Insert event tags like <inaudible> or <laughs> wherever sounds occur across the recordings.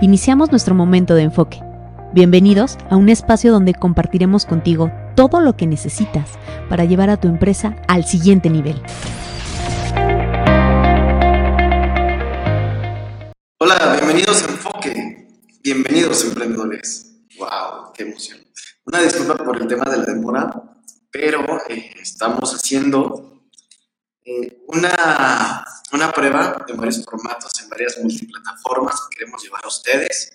Iniciamos nuestro momento de enfoque. Bienvenidos a un espacio donde compartiremos contigo todo lo que necesitas para llevar a tu empresa al siguiente nivel. Hola, bienvenidos a Enfoque. Bienvenidos emprendedores. ¡Wow! ¡Qué emoción! Una disculpa por el tema de la demora, pero eh, estamos haciendo eh, una, una prueba en varios formatos, en varias multiplataformas que queremos llevar a ustedes.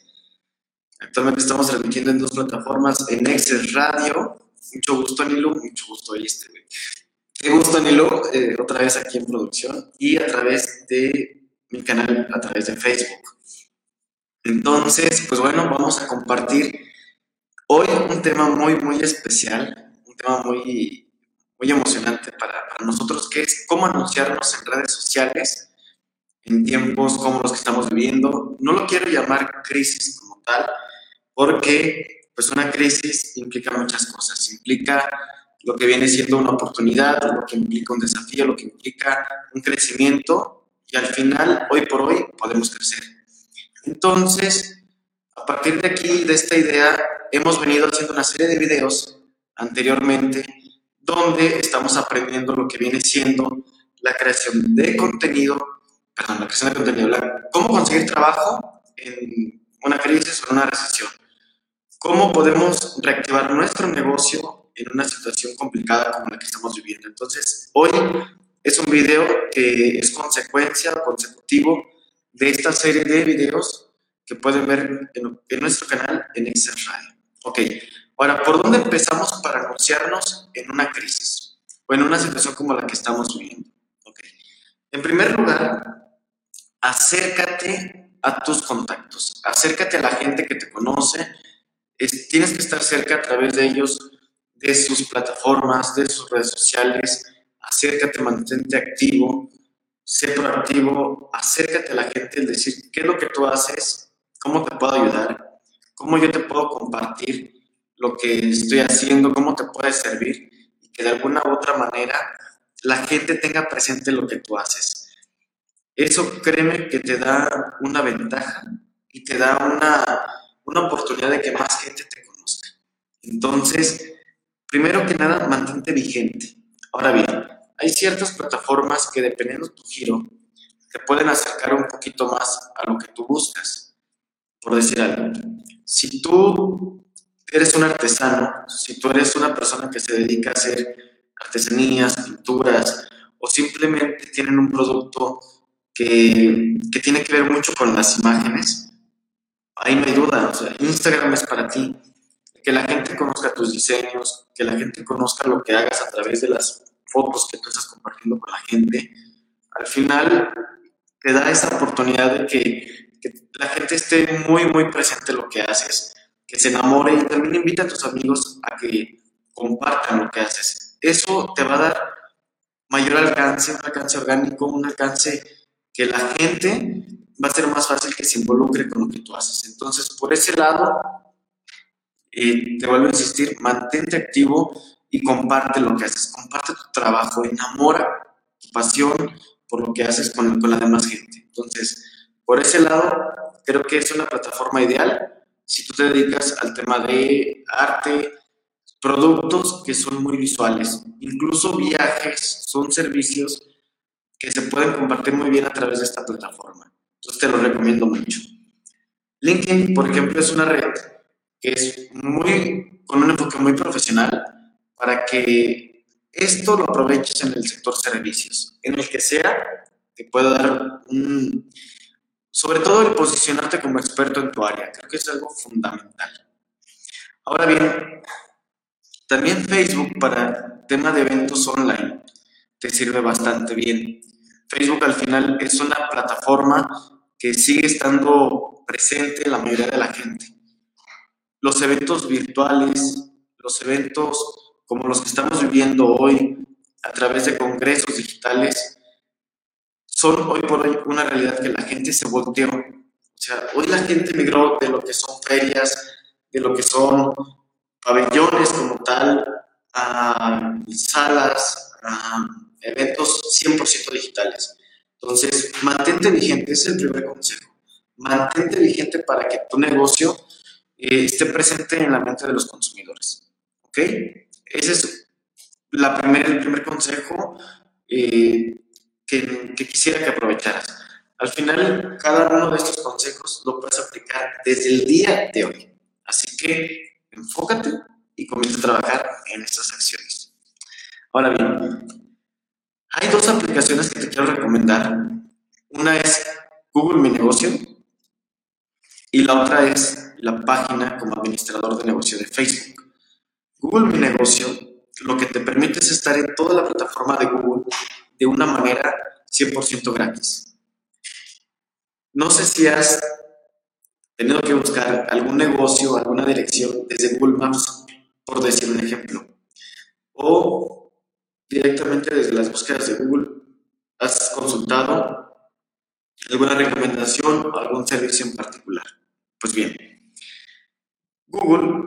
Actualmente estamos transmitiendo en dos plataformas, en Excel Radio. Mucho gusto, Nilo. Mucho gusto, este. Qué gusto, Nilo, eh, otra vez aquí en producción y a través de mi canal, a través de Facebook. Entonces, pues bueno, vamos a compartir hoy un tema muy, muy especial, un tema muy muy emocionante para, nosotros, que es cómo anunciarnos en redes sociales en tiempos como los que estamos viviendo. No lo quiero llamar crisis como tal, porque pues una crisis implica muchas cosas. Implica lo que viene siendo una oportunidad, lo que implica un desafío, lo que implica un crecimiento y al final, hoy por hoy, podemos crecer. Entonces, a partir de aquí, de esta idea, hemos venido haciendo una serie de videos anteriormente donde estamos aprendiendo lo que viene siendo la creación de contenido, perdón, la creación de contenido, cómo conseguir trabajo en una crisis o en una recesión, cómo podemos reactivar nuestro negocio en una situación complicada como la que estamos viviendo. Entonces, hoy es un video que es consecuencia consecutivo de esta serie de videos que pueden ver en, en nuestro canal en Excel Radio. Ok, Ahora, ¿por dónde empezamos para anunciarnos en una crisis o en una situación como la que estamos viviendo? En primer lugar, acércate a tus contactos, acércate a la gente que te conoce, tienes que estar cerca a través de ellos, de sus plataformas, de sus redes sociales, acércate, mantente activo, sé proactivo, acércate a la gente, el decir qué es lo que tú haces, cómo te puedo ayudar, cómo yo te puedo compartir lo que estoy haciendo, cómo te puede servir y que de alguna u otra manera la gente tenga presente lo que tú haces. Eso créeme que te da una ventaja y te da una, una oportunidad de que más gente te conozca. Entonces, primero que nada, mantente vigente. Ahora bien, hay ciertas plataformas que dependiendo de tu giro, te pueden acercar un poquito más a lo que tú buscas. Por decir algo, si tú eres un artesano, si tú eres una persona que se dedica a hacer artesanías, pinturas, o simplemente tienen un producto que, que tiene que ver mucho con las imágenes, ahí no hay duda, o sea, Instagram es para ti. Que la gente conozca tus diseños, que la gente conozca lo que hagas a través de las fotos que tú estás compartiendo con la gente, al final te da esa oportunidad de que, que la gente esté muy, muy presente en lo que haces que se enamore y también invita a tus amigos a que compartan lo que haces. Eso te va a dar mayor alcance, un alcance orgánico, un alcance que la gente va a ser más fácil que se involucre con lo que tú haces. Entonces, por ese lado, eh, te vuelvo a insistir, mantente activo y comparte lo que haces, comparte tu trabajo, enamora tu pasión por lo que haces con, con la demás gente. Entonces, por ese lado, creo que es una plataforma ideal si tú te dedicas al tema de arte, productos que son muy visuales, incluso viajes, son servicios que se pueden compartir muy bien a través de esta plataforma. Entonces te lo recomiendo mucho. LinkedIn, por ejemplo, es una red que es muy, con un enfoque muy profesional para que esto lo aproveches en el sector servicios, en el que sea, te pueda dar un, sobre todo el posicionarte como experto en tu área. Creo que es algo fundamental. Ahora bien, también Facebook para tema de eventos online te sirve bastante bien. Facebook al final es una plataforma que sigue estando presente en la mayoría de la gente. Los eventos virtuales, los eventos como los que estamos viviendo hoy a través de congresos digitales, son hoy por hoy una realidad que la gente se volteó. O sea, hoy la gente migró de lo que son ferias, de lo que son pabellones como tal, a salas, a eventos 100% digitales. Entonces, mantente vigente, ese es el primer consejo. mantente vigente para que tu negocio eh, esté presente en la mente de los consumidores. ¿Ok? Ese es la primer, el primer consejo eh, que, quisiera que aprovecharas. Al final, cada uno de estos consejos lo puedes aplicar desde el día de hoy. Así que enfócate y comienza a trabajar en estas acciones. Ahora bien, hay dos aplicaciones que te quiero recomendar. Una es Google Mi Negocio y la otra es la página como administrador de negocio de Facebook. Google Mi Negocio lo que te permite es estar en toda la plataforma de Google de una manera 100% gratis. No sé si has tenido que buscar algún negocio, alguna dirección desde Google Maps, por decir un ejemplo, o directamente desde las búsquedas de Google has consultado alguna recomendación o algún servicio en particular. Pues bien, Google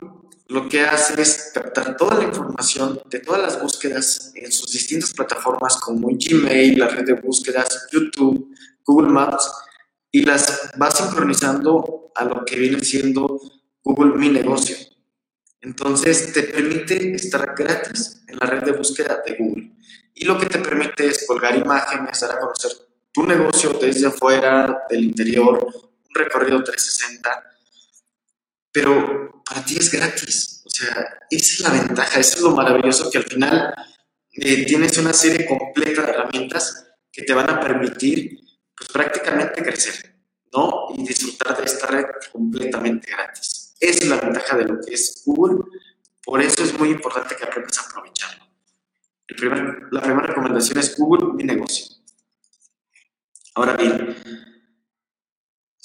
lo que hace es captar toda la información de todas las búsquedas en sus distintas plataformas como Gmail, la red de búsquedas, YouTube, Google Maps, y las va sincronizando a lo que viene siendo Google Mi Negocio. Entonces te permite estar gratis en la red de búsqueda de Google. Y lo que te permite es colgar imágenes, dar a conocer tu negocio desde afuera, del interior, un recorrido 360 pero para ti es gratis. O sea, esa es la ventaja, eso es lo maravilloso que al final eh, tienes una serie completa de herramientas que te van a permitir pues prácticamente crecer, ¿no? Y disfrutar de esta red completamente gratis. Esa es la ventaja de lo que es Google, por eso es muy importante que aprendas a aprovecharlo. la primera recomendación es Google Mi Negocio. Ahora bien,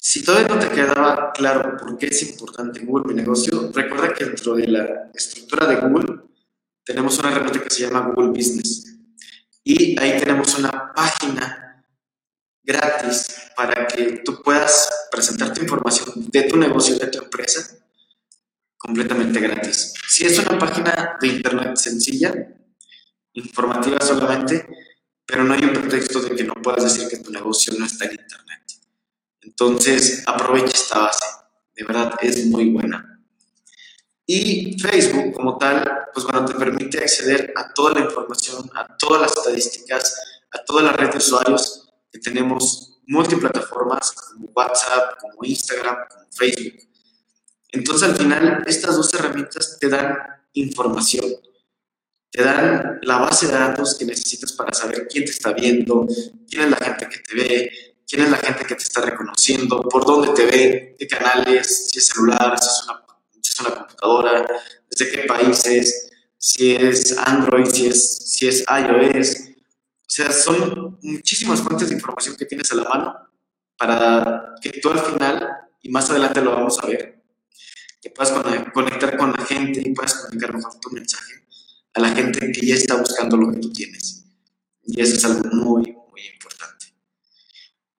si todavía no te quedaba claro por qué es importante Google Mi Negocio, recuerda que dentro de la estructura de Google tenemos una herramienta que se llama Google Business. Y ahí tenemos una página gratis para que tú puedas presentar tu información de tu negocio, de tu empresa, completamente gratis. Si es una página de internet sencilla, informativa solamente, pero no hay un pretexto de que no puedas decir que tu negocio no está en internet. Entonces, aprovecha esta base. De verdad, es muy buena. Y Facebook, como tal, pues bueno, te permite acceder a toda la información, a todas las estadísticas, a toda la red de usuarios que tenemos multiplataformas como WhatsApp, como Instagram, como Facebook. Entonces, al final, estas dos herramientas te dan información, te dan la base de datos que necesitas para saber quién te está viendo, quién es la gente que te ve, quién es la gente que te está reconociendo, por dónde te ve, qué canales, si es celular, si es una, si es una computadora, desde qué países, si es Android, si es, si es iOS. O sea, son muchísimas fuentes de información que tienes a la mano para que tú al final, y más adelante lo vamos a ver, que puedas conectar con la gente y puedas comunicar mejor tu mensaje a la gente que ya está buscando lo que tú tienes. Y eso es algo muy, muy importante.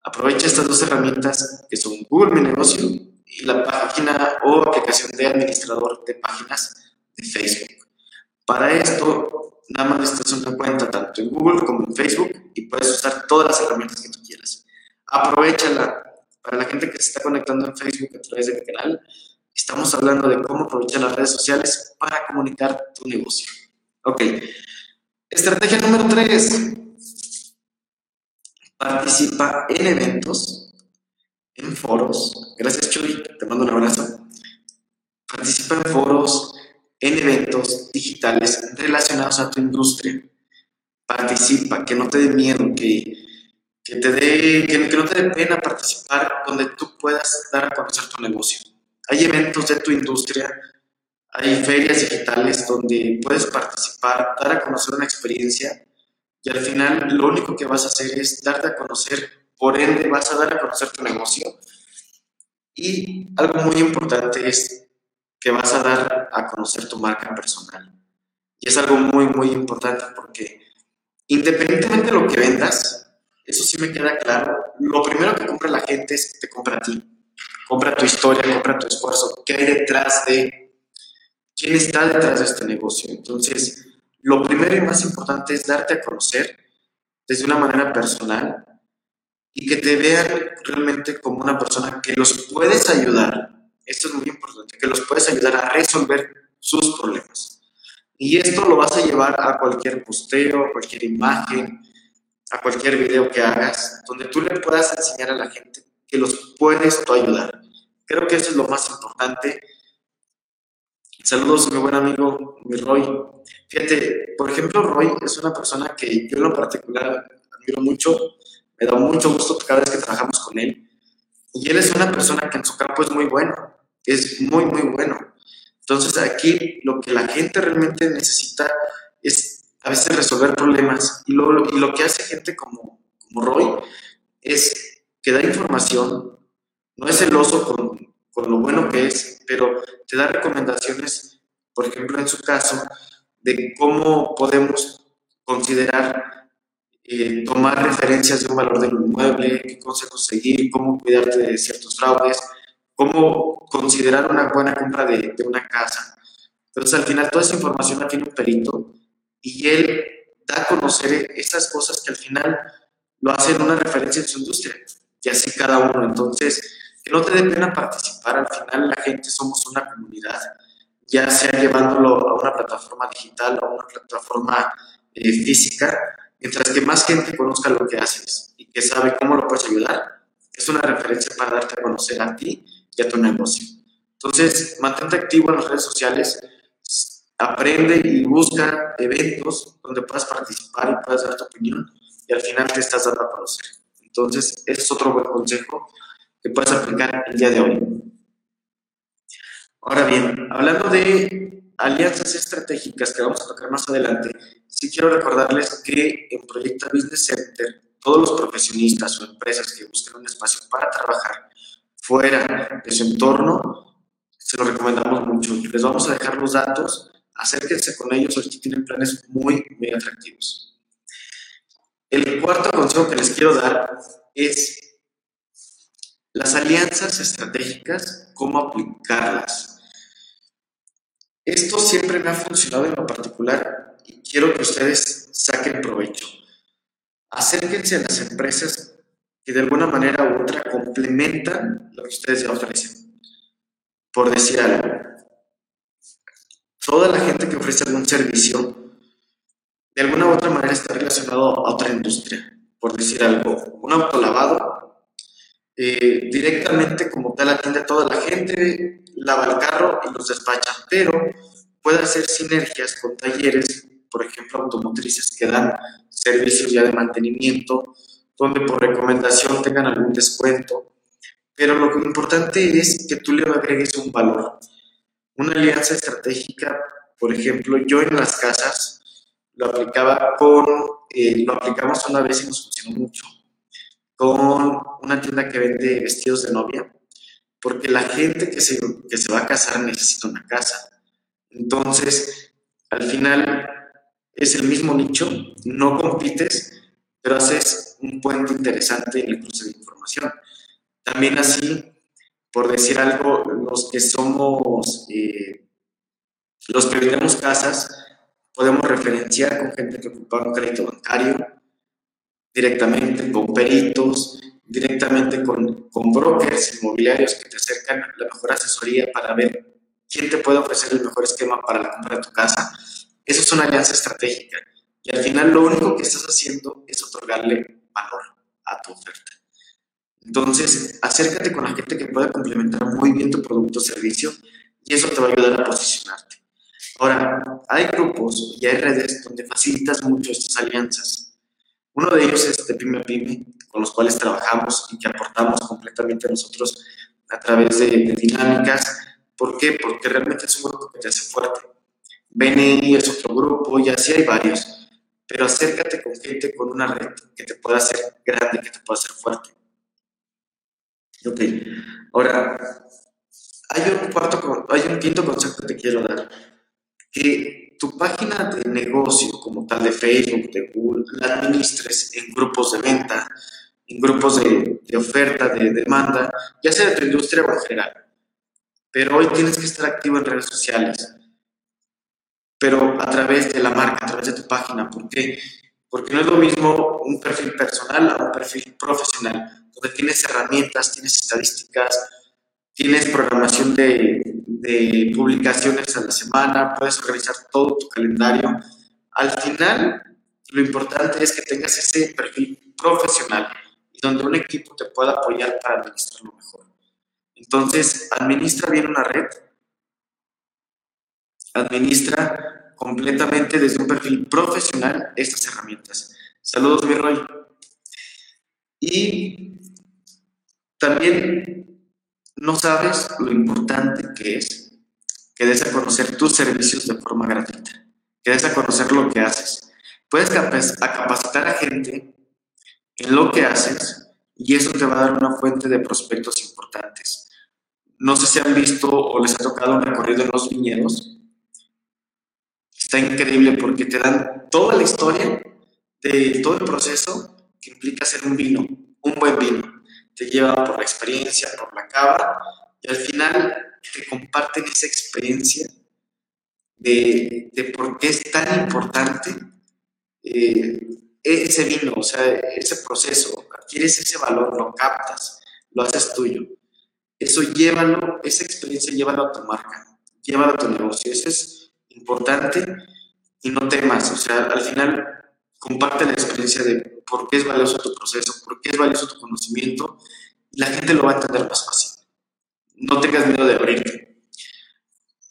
Aprovecha estas dos herramientas que son Google Mi Negocio y la página o aplicación de administrador de páginas de Facebook. Para esto, nada más necesitas una cuenta tanto en Google como en Facebook y puedes usar todas las herramientas que tú quieras. Aprovechala. Para la gente que se está conectando en Facebook a través de mi canal, estamos hablando de cómo aprovechar las redes sociales para comunicar tu negocio. Ok. Estrategia número 3 participa en eventos, en foros. Gracias, Chuy, te mando un abrazo. Participa en foros, en eventos digitales relacionados a tu industria. Participa, que no te dé miedo, que, que te dé, que, no te dé pena participar donde tú puedas dar a conocer tu negocio. Hay eventos de tu industria, hay ferias digitales donde puedes participar, dar a conocer una experiencia y al final lo único que vas a hacer es darte a conocer, por ende vas a dar a conocer tu negocio. Y algo muy importante es que vas a dar a conocer tu marca personal. Y es algo muy, muy importante porque independientemente de lo que vendas, eso sí me queda claro, lo primero que compra la gente es te compra a ti. Compra tu historia, compra tu esfuerzo, qué hay detrás de, quién está detrás de este negocio. Entonces, lo primero y más importante es darte a conocer desde una manera personal y que te vean realmente como una persona que los puedes ayudar. Esto es muy importante, que los puedes ayudar a resolver sus problemas. Y esto lo vas a llevar a cualquier posteo, a cualquier imagen, a cualquier video que hagas, donde tú le puedas enseñar a la gente que los puedes tú ayudar. Creo que eso es lo más importante. Saludos mi buen amigo, mi Roy. Fíjate, por ejemplo, Roy es una persona que yo en lo particular admiro mucho, me da mucho gusto cada vez que trabajamos con él. Y él es una persona que en su campo es muy bueno, es muy, muy bueno. Entonces aquí lo que la gente realmente necesita es a veces resolver problemas y lo, que hace gente como, como Roy es que da información, no es celoso con, con lo bueno que es, pero te da recomendaciones, por ejemplo en su caso, de cómo podemos considerar eh, tomar referencias de un valor del inmueble, qué consejos seguir, cómo cuidarte de ciertos fraudes, cómo considerar una buena compra de, de una casa. Entonces, al final, toda esa información la tiene un perito y él da a conocer esas cosas que al final lo hacen una referencia en su industria, y así cada uno. Entonces, que no te dé pena participar, al final la gente somos una comunidad, ya sea llevándolo a una plataforma digital o a una plataforma eh, física, mientras que más gente conozca lo que haces y que sabe cómo lo puedes ayudar, es una referencia para darte a conocer a ti y a tu negocio. Entonces, mantente activo en las redes sociales, aprende y busca eventos donde puedas participar y puedas dar tu opinión y al final te estás dando a conocer. Entonces, ese es otro buen consejo que puedes aplicar el día de hoy. Ahora bien, hablando de alianzas estratégicas que vamos a tocar más adelante, sí quiero recordarles que en Proyecta Business Center, todos los profesionistas o empresas que busquen un espacio para trabajar fuera de su entorno, se lo recomendamos mucho. Les vamos a dejar los datos acérquense con ellos, aquí tienen planes muy, muy atractivos. El cuarto consejo que les quiero dar es las alianzas estratégicas, cómo aplicarlas. Esto siempre me ha funcionado en lo particular y quiero que ustedes saquen provecho. Acérquense a las empresas que de alguna manera u otra complementan lo que ustedes ya ofrecen. Por decir algo, toda la gente que ofrece algún servicio, de alguna u otra manera está relacionado a otra industria. Por decir algo, un autolavado, eh, directamente como tal atiende a toda la gente, lava el carro y los despacha, pero puede hacer sinergias con talleres, por ejemplo, automotrices que dan servicios ya de mantenimiento, donde por recomendación tengan algún descuento. Pero lo importante es que tú le agregues un valor. Una alianza estratégica, por ejemplo, yo en las casas lo aplicaba con, eh, lo aplicamos una vez y nos funcionó mucho, con una tienda que vende vestidos de novia, porque la gente que se, que se va a casar necesita una casa. Entonces, al final es el mismo nicho, no compites, pero haces un puente interesante en el cruce de información. También así por decir algo, los que somos, eh, los que vendemos casas, podemos referenciar con gente que ocupa un crédito bancario, directamente con peritos, directamente con, con brokers inmobiliarios que te acercan la mejor asesoría para ver quién te puede ofrecer el mejor esquema para la compra de tu casa. Eso es una alianza estratégica. Y al final lo único que estás haciendo es otorgarle valor a tu oferta. Entonces, acércate con la gente que pueda complementar muy bien tu producto o servicio y eso te va a ayudar a posicionarte. Ahora, hay grupos y hay redes donde facilitas mucho estas alianzas. Uno de ellos es de Pyme a Pyme, con los cuales trabajamos y que aportamos completamente a nosotros a través de, dinámicas. ¿Por qué? Porque realmente es un grupo que te hace fuerte. BNI es otro grupo y así hay varios. Pero acércate con gente con una red que te pueda hacer grande, que te pueda hacer fuerte. Ok, ahora, hay un, cuarto, hay un quinto consejo que te quiero dar, que tu página de negocio como tal de Facebook, de Google, la administres en grupos de venta, en grupos de, oferta, de demanda, ya sea de tu industria o en general. Pero hoy tienes que estar activo en redes sociales, pero a través de la marca, a través de tu página, porque Porque no es lo mismo un perfil personal a un perfil profesional, donde tienes herramientas, tienes estadísticas, tienes programación de, de publicaciones a la semana, puedes organizar todo tu calendario. Al final, lo importante es que tengas ese perfil profesional y donde un equipo te pueda apoyar para administrarlo mejor. Entonces, administra bien una red, administra completamente desde un perfil profesional estas herramientas. Saludos, mi Roy. Y también no sabes lo importante que es que des a conocer tus servicios de forma gratuita, que des a conocer lo que haces. Puedes capacitar a gente en lo que haces y eso te va a dar una fuente de prospectos importantes. No sé si han visto o les ha tocado un recorrido en los viñedos. Está increíble porque te dan toda la historia de todo el proceso que implica hacer un vino, un buen vino. Te lleva por la experiencia, por la cava y al final te comparten esa experiencia de, de por qué es tan importante eh, ese vino, o sea, ese proceso, adquieres ese valor, lo captas, lo haces tuyo. Eso llévalo, esa experiencia llévalo a tu marca, llévalo a tu negocio. Eso es importante y no temas, o sea, al final comparte la experiencia de por qué es valioso tu proceso, por qué es valioso tu conocimiento la gente lo va a entender más fácil. No tengas miedo de abrirte.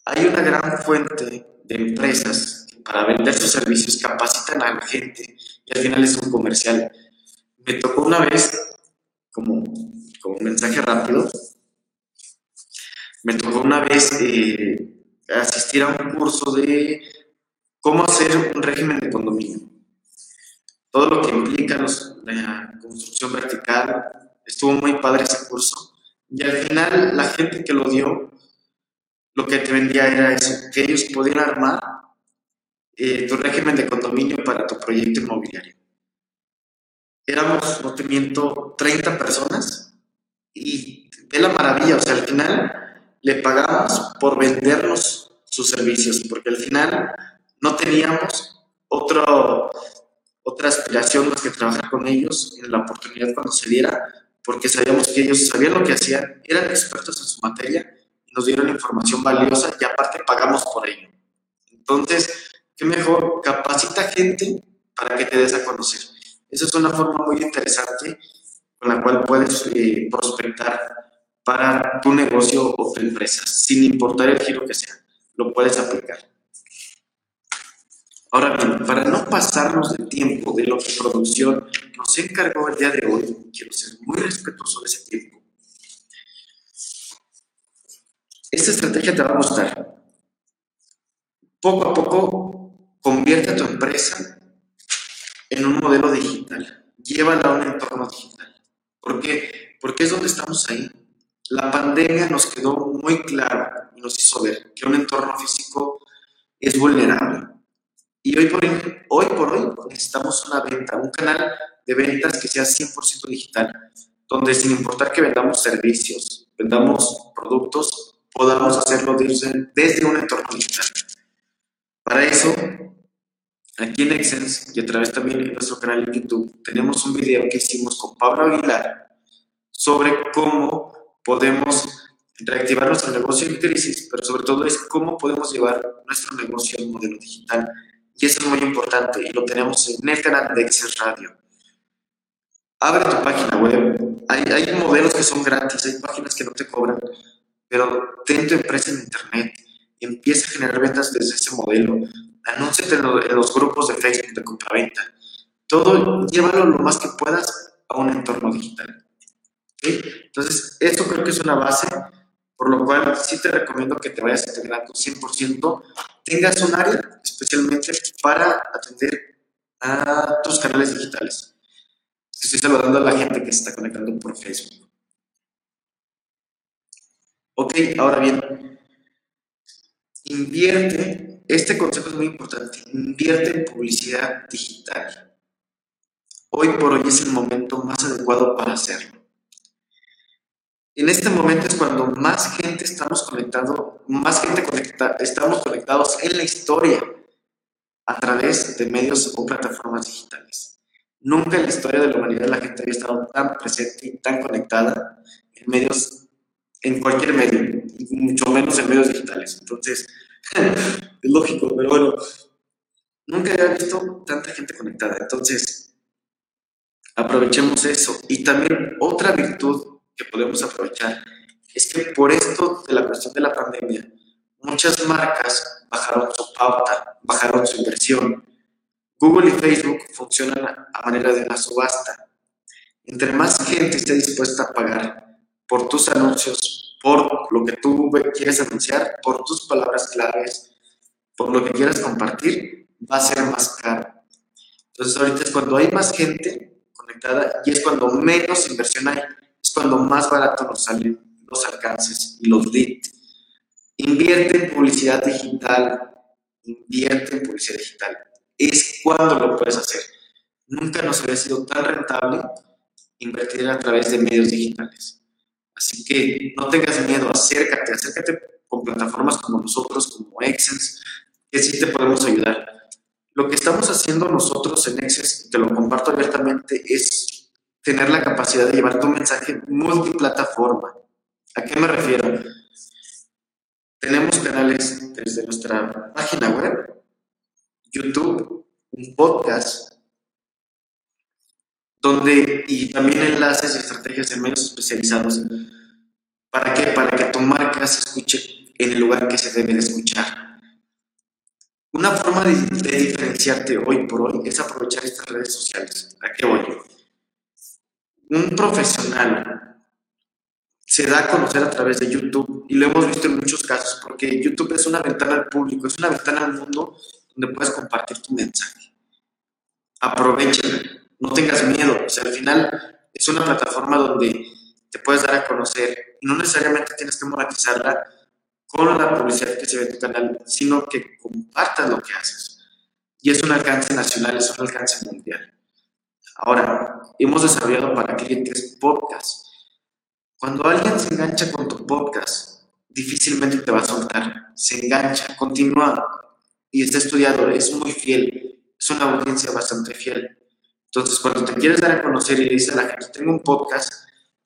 Hay una gran fuente de empresas para vender sus servicios, capacitan a la gente y al final es un comercial. Me tocó una vez, como, como un mensaje rápido, me tocó una vez eh, asistir a un curso de cómo hacer un régimen de condominio. Todo lo que implica la construcción vertical. Estuvo muy padre ese curso. Y al final la gente que lo dio, lo que te vendía era eso, que ellos podían armar eh, tu régimen de condominio para tu proyecto inmobiliario. Éramos, no te miento, 30 personas y de la maravilla, o sea, al final le pagamos por vendernos sus servicios, porque al final no teníamos otro, otra aspiración más que trabajar con ellos en la oportunidad cuando se diera, porque sabíamos que ellos sabían lo que hacían, eran expertos en su materia nos dieron información valiosa y aparte pagamos por ello. Entonces, qué mejor, capacita gente para que te des a conocer. Esa es una forma muy interesante con la cual puedes eh, prospectar para tu negocio o tu empresa, sin importar el giro que sea, lo puedes aplicar. Ahora bien, para no pasarnos de tiempo de lo que producción nos encargó el día de hoy, quiero ser muy respetuoso de ese tiempo. Esta estrategia te va a gustar. Poco a poco Convierte a tu empresa en un modelo digital. Llévala a un entorno digital. ¿Por qué? Porque es donde estamos ahí. La pandemia nos quedó muy claro y nos hizo ver que un entorno físico es vulnerable. Y hoy por hoy, necesitamos una venta, un canal de ventas que sea 100% digital, donde sin importar que vendamos servicios, vendamos productos, podamos hacerlo desde, desde un entorno digital. Para eso Aquí en Exens y a través también de nuestro canal en YouTube tenemos un video que hicimos con Pablo Aguilar sobre cómo podemos reactivar nuestro negocio en crisis, pero sobre todo es cómo podemos llevar nuestro negocio al modelo digital. Y eso es muy importante y lo tenemos en el canal de Exens Radio. Abre tu página web. Hay, hay modelos que son gratis, hay páginas que no te cobran, pero ten tu empresa en Internet. Empieza a generar ventas desde ese modelo anúnciate en, los grupos de Facebook de compraventa. Todo, llévalo lo más que puedas a un entorno digital. Entonces, esto creo que es una base, por lo cual sí te recomiendo que te vayas integrando 100%, tengas un área especialmente para atender a tus canales digitales. Estoy saludando a la gente que se está conectando por Facebook. Ok, ahora bien, invierte este consejo es muy importante. Invierte en publicidad digital. Hoy por hoy es el momento más adecuado para hacerlo. En este momento es cuando más gente estamos conectado, más gente conecta, estamos conectados en la historia. a través de medios o plataformas digitales. Nunca en la historia de la humanidad la gente había estado tan presente y tan conectada en medios, en cualquier medio, mucho menos en medios digitales. Entonces, <laughs> es lógico, pero bueno, nunca había visto tanta gente conectada. Entonces, aprovechemos eso. Y también otra virtud que podemos aprovechar es que por esto de la cuestión de la pandemia, muchas marcas bajaron su pauta, bajaron su inversión. Google y Facebook funcionan a manera de una subasta. Entre más gente esté dispuesta a pagar por tus anuncios, por lo que tú quieres anunciar, por tus palabras claves, por lo que quieras compartir, va a ser más caro. Entonces ahorita es cuando hay más gente conectada y es cuando menos inversión hay, cuando más barato nos salen los alcances y los leads. Invierte en publicidad digital, invierte en publicidad digital. Es cuando lo puedes hacer. Nunca nos había sido tan rentable invertir a través de medios digitales. Así que no tengas miedo, acércate, acércate con plataformas como nosotros, como Exens, que sí te podemos ayudar. Lo que estamos haciendo nosotros en Exens, te lo comparto abiertamente, es tener la capacidad de llevar tu mensaje multiplataforma. ¿A qué me refiero? Tenemos canales desde nuestra página web, YouTube, un podcast, donde, y también enlaces y estrategias en medios especializados. ¿Para qué? Para que tu marca se escuche en el lugar que se debe de escuchar. Una forma de, de diferenciarte hoy por hoy es aprovechar estas redes sociales. ¿A qué voy? Un profesional se da a conocer a través de YouTube y lo hemos visto en muchos casos porque YouTube es una ventana al público, es una ventana al mundo donde puedes compartir tu mensaje. Aprovechala, no tengas miedo, al final es una plataforma donde te puedes dar a conocer no necesariamente tienes que monetizarla con la publicidad que se ve en tu canal, sino que compartas lo que haces. Y es un alcance nacional, es un alcance mundial. Ahora, hemos desarrollado para clientes podcasts cuando alguien se engancha con tu podcast, difícilmente te va a soltar. Se engancha, continúa y está estudiado, es muy fiel, es una audiencia bastante fiel. Entonces, cuando te quieres dar a conocer y le dices a la gente, tengo un podcast,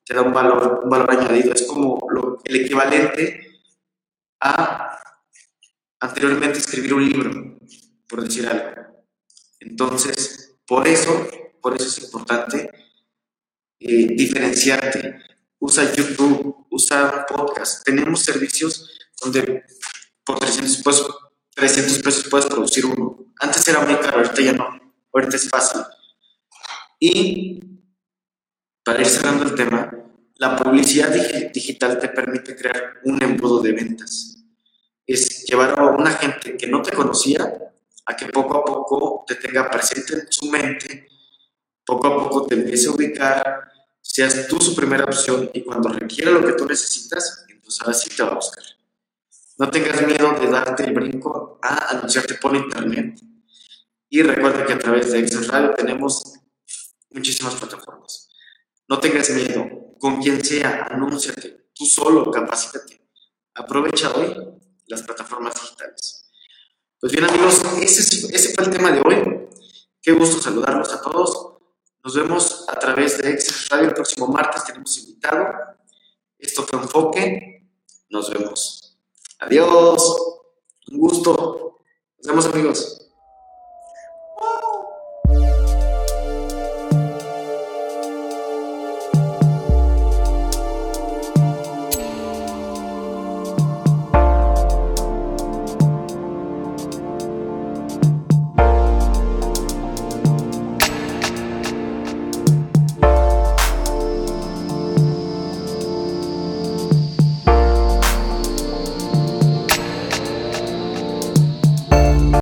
te da un valor, un valor añadido. Es como el equivalente a anteriormente escribir un libro, por decir algo. Entonces, por eso, por eso es importante eh, diferenciarte usa YouTube, usa podcast. Tenemos servicios donde por 300 pesos, 300 pesos puedes producir uno. Antes era muy caro, ahorita ya no. Ahorita es fácil. Y para ir cerrando el tema, la publicidad digital te permite crear un embudo de ventas. Es llevar a una gente que no te conocía a que poco a poco te tenga presente en su mente, poco a poco te empiece a ubicar, seas tú su primera opción y cuando requiera lo que tú necesitas, entonces ahora sí te va a buscar. No tengas miedo de darte el brinco a anunciarte por internet. Y recuerda que a través de Excel Radio tenemos muchísimas plataformas. No tengas miedo, con quien sea, anúnciate, tú solo, capacítate. Aprovecha hoy las plataformas digitales. Pues bien amigos, ese, ese fue el tema de hoy. Qué gusto saludarlos a todos. Nos vemos a través de Excel Radio el próximo martes. Tenemos invitado. Esto fue Enfoque. Nos vemos. Adiós. Un gusto. Nos vemos amigos.